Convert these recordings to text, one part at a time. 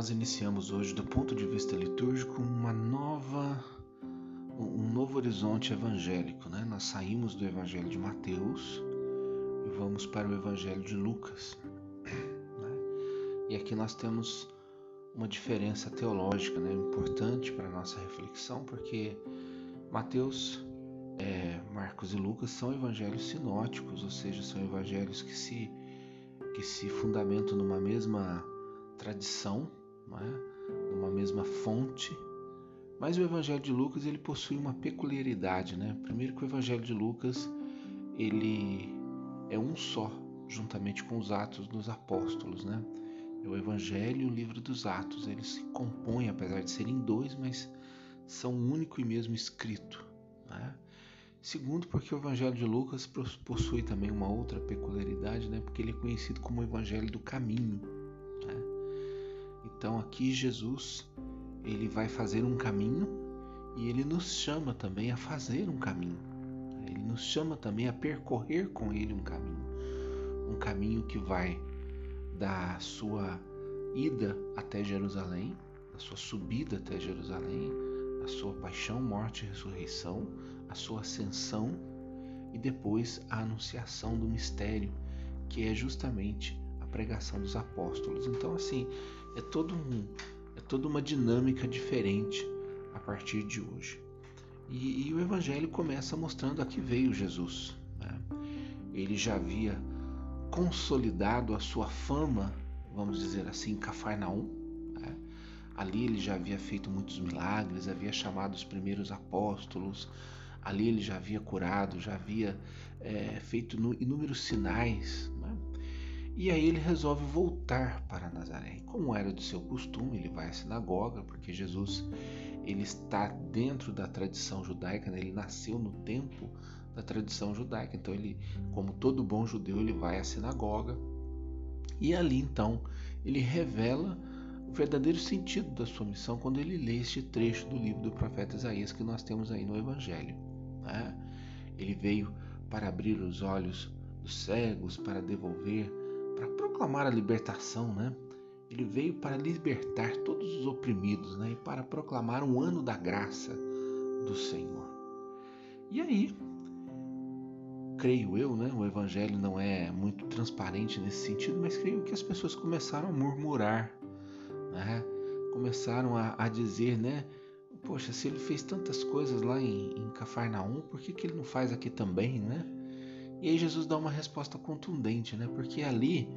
nós iniciamos hoje, do ponto de vista litúrgico, uma nova, um novo horizonte evangélico. Né? Nós saímos do Evangelho de Mateus e vamos para o Evangelho de Lucas. Né? E aqui nós temos uma diferença teológica né? importante para a nossa reflexão, porque Mateus, é, Marcos e Lucas são evangelhos sinóticos, ou seja, são evangelhos que se, que se fundamentam numa mesma tradição, é? numa mesma fonte. Mas o Evangelho de Lucas ele possui uma peculiaridade, né? Primeiro que o Evangelho de Lucas ele é um só, juntamente com os Atos dos Apóstolos, né? É o Evangelho e o Livro dos Atos. Eles se compõem, apesar de serem dois, mas são um único e mesmo escrito. Né? Segundo, porque o Evangelho de Lucas possui também uma outra peculiaridade, né? Porque ele é conhecido como o Evangelho do Caminho. Então aqui Jesus ele vai fazer um caminho e ele nos chama também a fazer um caminho. Ele nos chama também a percorrer com ele um caminho. Um caminho que vai da sua ida até Jerusalém, da sua subida até Jerusalém, a sua paixão, morte e ressurreição, a sua ascensão e depois a anunciação do mistério, que é justamente a pregação dos apóstolos. Então, assim, é todo um, é toda uma dinâmica diferente a partir de hoje. E, e o Evangelho começa mostrando a que veio Jesus. Né? Ele já havia consolidado a sua fama, vamos dizer assim, em Cafarnaum. Né? Ali ele já havia feito muitos milagres, havia chamado os primeiros apóstolos, ali ele já havia curado, já havia é, feito inúmeros sinais. E aí ele resolve voltar para Nazaré. Como era do seu costume, ele vai à sinagoga, porque Jesus ele está dentro da tradição judaica, né? ele nasceu no tempo da tradição judaica. Então ele, como todo bom judeu, ele vai à sinagoga e ali então ele revela o verdadeiro sentido da sua missão quando ele lê este trecho do livro do profeta Isaías que nós temos aí no Evangelho. Né? Ele veio para abrir os olhos dos cegos, para devolver proclamar a libertação, né? Ele veio para libertar todos os oprimidos, né? E para proclamar um ano da graça do Senhor. E aí, creio eu, né? O evangelho não é muito transparente nesse sentido, mas creio que as pessoas começaram a murmurar, né? Começaram a, a dizer, né? Poxa, se ele fez tantas coisas lá em, em Cafarnaum, por que, que ele não faz aqui também, né? E aí Jesus dá uma resposta contundente, né? Porque ali,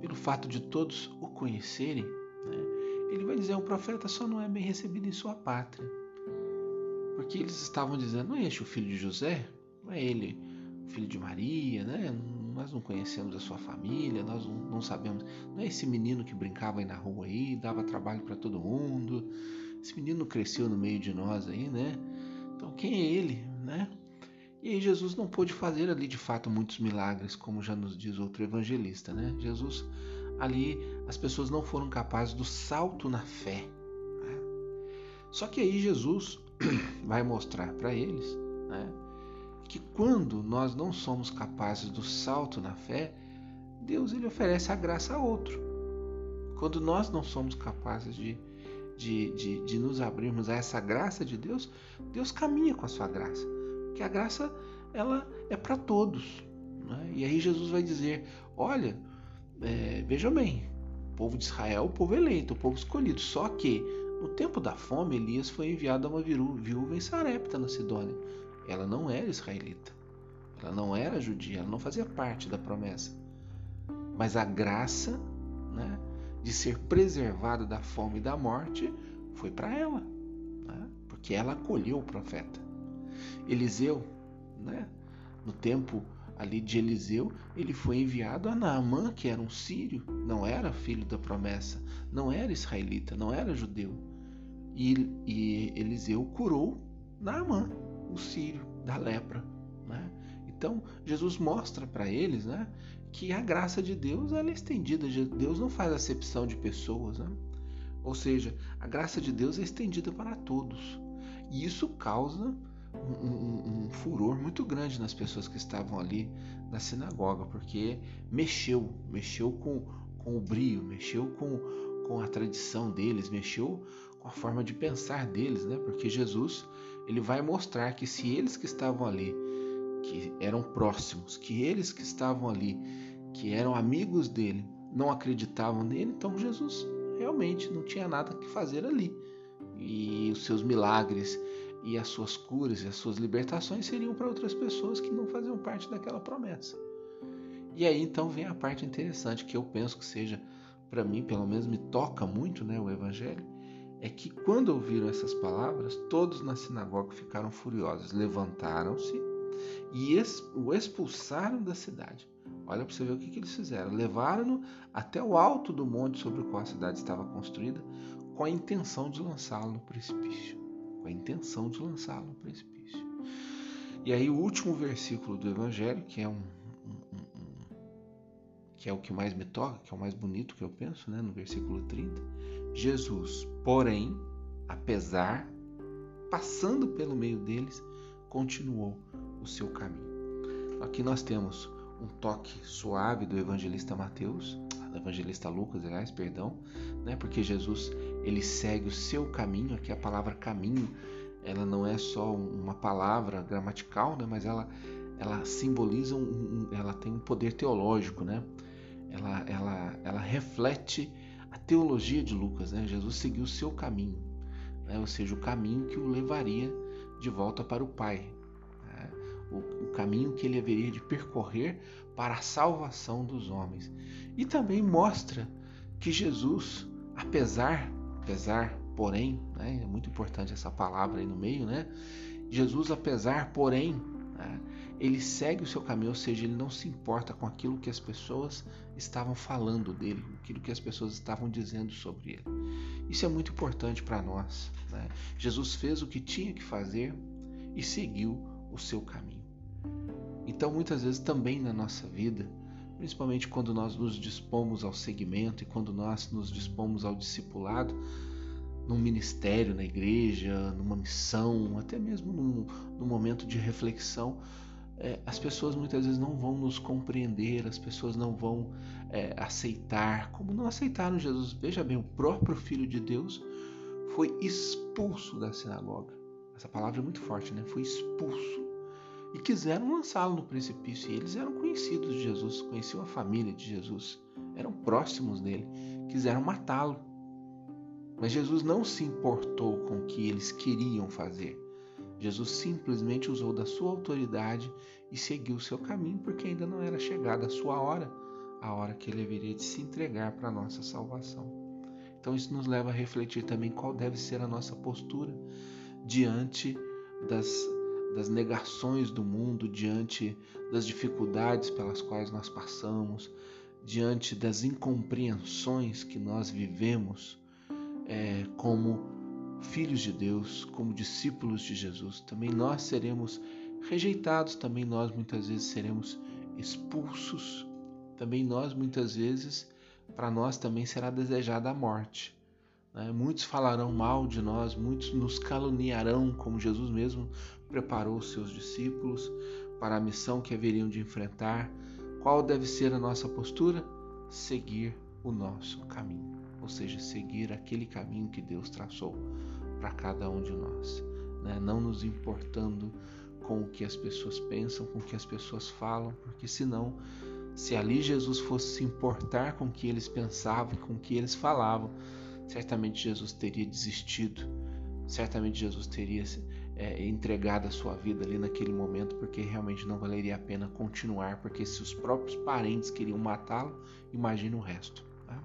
pelo fato de todos o conhecerem, né? ele vai dizer: o profeta só não é bem recebido em sua pátria. Porque eles estavam dizendo: não é este o filho de José? Não é ele o filho de Maria, né? Nós não conhecemos a sua família, nós não sabemos. Não é esse menino que brincava aí na rua aí, dava trabalho para todo mundo. Esse menino cresceu no meio de nós aí, né? Então quem é ele, né? E aí Jesus não pôde fazer ali de fato muitos milagres, como já nos diz outro evangelista, né? Jesus ali as pessoas não foram capazes do salto na fé. Né? Só que aí Jesus vai mostrar para eles, né? Que quando nós não somos capazes do salto na fé, Deus ele oferece a graça a outro. Quando nós não somos capazes de, de, de, de nos abrirmos a essa graça de Deus, Deus caminha com a sua graça que a graça ela é para todos. Né? E aí Jesus vai dizer: olha, é, veja bem, o povo de Israel, o povo eleito, o povo escolhido. Só que no tempo da fome, Elias foi enviado a uma viúva em Sarepta, na Sidônia. Ela não era israelita, ela não era judia, ela não fazia parte da promessa. Mas a graça né, de ser preservada da fome e da morte foi para ela, né, porque ela acolheu o profeta. Eliseu, né? no tempo ali de Eliseu, ele foi enviado a Naamã, que era um sírio, não era filho da promessa, não era israelita, não era judeu. E, e Eliseu curou Naamã, o sírio, da lepra. Né? Então, Jesus mostra para eles né, que a graça de Deus ela é estendida. Deus não faz acepção de pessoas. Né? Ou seja, a graça de Deus é estendida para todos. E isso causa um, um, furor muito grande nas pessoas que estavam ali na sinagoga, porque mexeu, mexeu com, com o brio, mexeu com, com a tradição deles, mexeu com a forma de pensar deles, né? Porque Jesus ele vai mostrar que se eles que estavam ali, que eram próximos, que eles que estavam ali, que eram amigos dele, não acreditavam nele, então Jesus realmente não tinha nada que fazer ali. E os seus milagres e as suas curas e as suas libertações seriam para outras pessoas que não faziam parte daquela promessa. E aí então vem a parte interessante que eu penso que seja para mim, pelo menos me toca muito, né, o evangelho, é que quando ouviram essas palavras, todos na sinagoga ficaram furiosos, levantaram-se e o expulsaram da cidade. Olha para você ver o que, que eles fizeram. Levaram-no até o alto do monte sobre o qual a cidade estava construída, com a intenção de lançá-lo no precipício. Com a intenção de lançá-lo no precipício. E aí o último versículo do Evangelho, que é um, um, um, que é o que mais me toca, que é o mais bonito que eu penso, né? no versículo 30. Jesus, porém, apesar, passando pelo meio deles, continuou o seu caminho. Aqui nós temos um toque suave do evangelista Mateus, do evangelista Lucas, aliás, perdão, né? Porque Jesus ele segue o seu caminho. Aqui a palavra caminho, ela não é só uma palavra gramatical, né? Mas ela ela simboliza um, ela tem um poder teológico, né? Ela ela ela reflete a teologia de Lucas, né? Jesus seguiu o seu caminho, né? Ou seja, o caminho que o levaria de volta para o Pai, o, caminho que ele haveria de percorrer para a salvação dos homens. E também mostra que Jesus, apesar, apesar, porém, né, é muito importante essa palavra aí no meio, né? Jesus, apesar, porém, né, ele segue o seu caminho, ou seja, ele não se importa com aquilo que as pessoas estavam falando dele, aquilo que as pessoas estavam dizendo sobre ele. Isso é muito importante para nós. Né? Jesus fez o que tinha que fazer e seguiu o seu caminho. Então, muitas vezes também na nossa vida, principalmente quando nós nos dispomos ao segmento e quando nós nos dispomos ao discipulado, num ministério na igreja, numa missão, até mesmo num, num momento de reflexão, é, as pessoas muitas vezes não vão nos compreender, as pessoas não vão é, aceitar, como não aceitaram Jesus. Veja bem, o próprio Filho de Deus foi expulso da sinagoga. Essa palavra é muito forte, né? Foi expulso e quiseram lançá-lo no precipício. E eles eram conhecidos de Jesus, conheciam a família de Jesus, eram próximos dele, quiseram matá-lo. Mas Jesus não se importou com o que eles queriam fazer. Jesus simplesmente usou da sua autoridade e seguiu o seu caminho, porque ainda não era chegada a sua hora, a hora que ele haveria de se entregar para a nossa salvação. Então isso nos leva a refletir também qual deve ser a nossa postura diante das das negações do mundo, diante das dificuldades pelas quais nós passamos, diante das incompreensões que nós vivemos é, como filhos de Deus, como discípulos de Jesus. Também nós seremos rejeitados, também nós muitas vezes seremos expulsos, também nós muitas vezes, para nós também será desejada a morte. Né? Muitos falarão mal de nós, muitos nos caluniarão, como Jesus mesmo preparou seus discípulos para a missão que haveriam de enfrentar. Qual deve ser a nossa postura? Seguir o nosso caminho, ou seja, seguir aquele caminho que Deus traçou para cada um de nós, né? não nos importando com o que as pessoas pensam, com o que as pessoas falam, porque senão, se ali Jesus fosse se importar com o que eles pensavam, com o que eles falavam, certamente Jesus teria desistido, certamente Jesus teria é, entregado a sua vida ali naquele momento, porque realmente não valeria a pena continuar, porque se os próprios parentes queriam matá-lo, imagine o resto. Tá?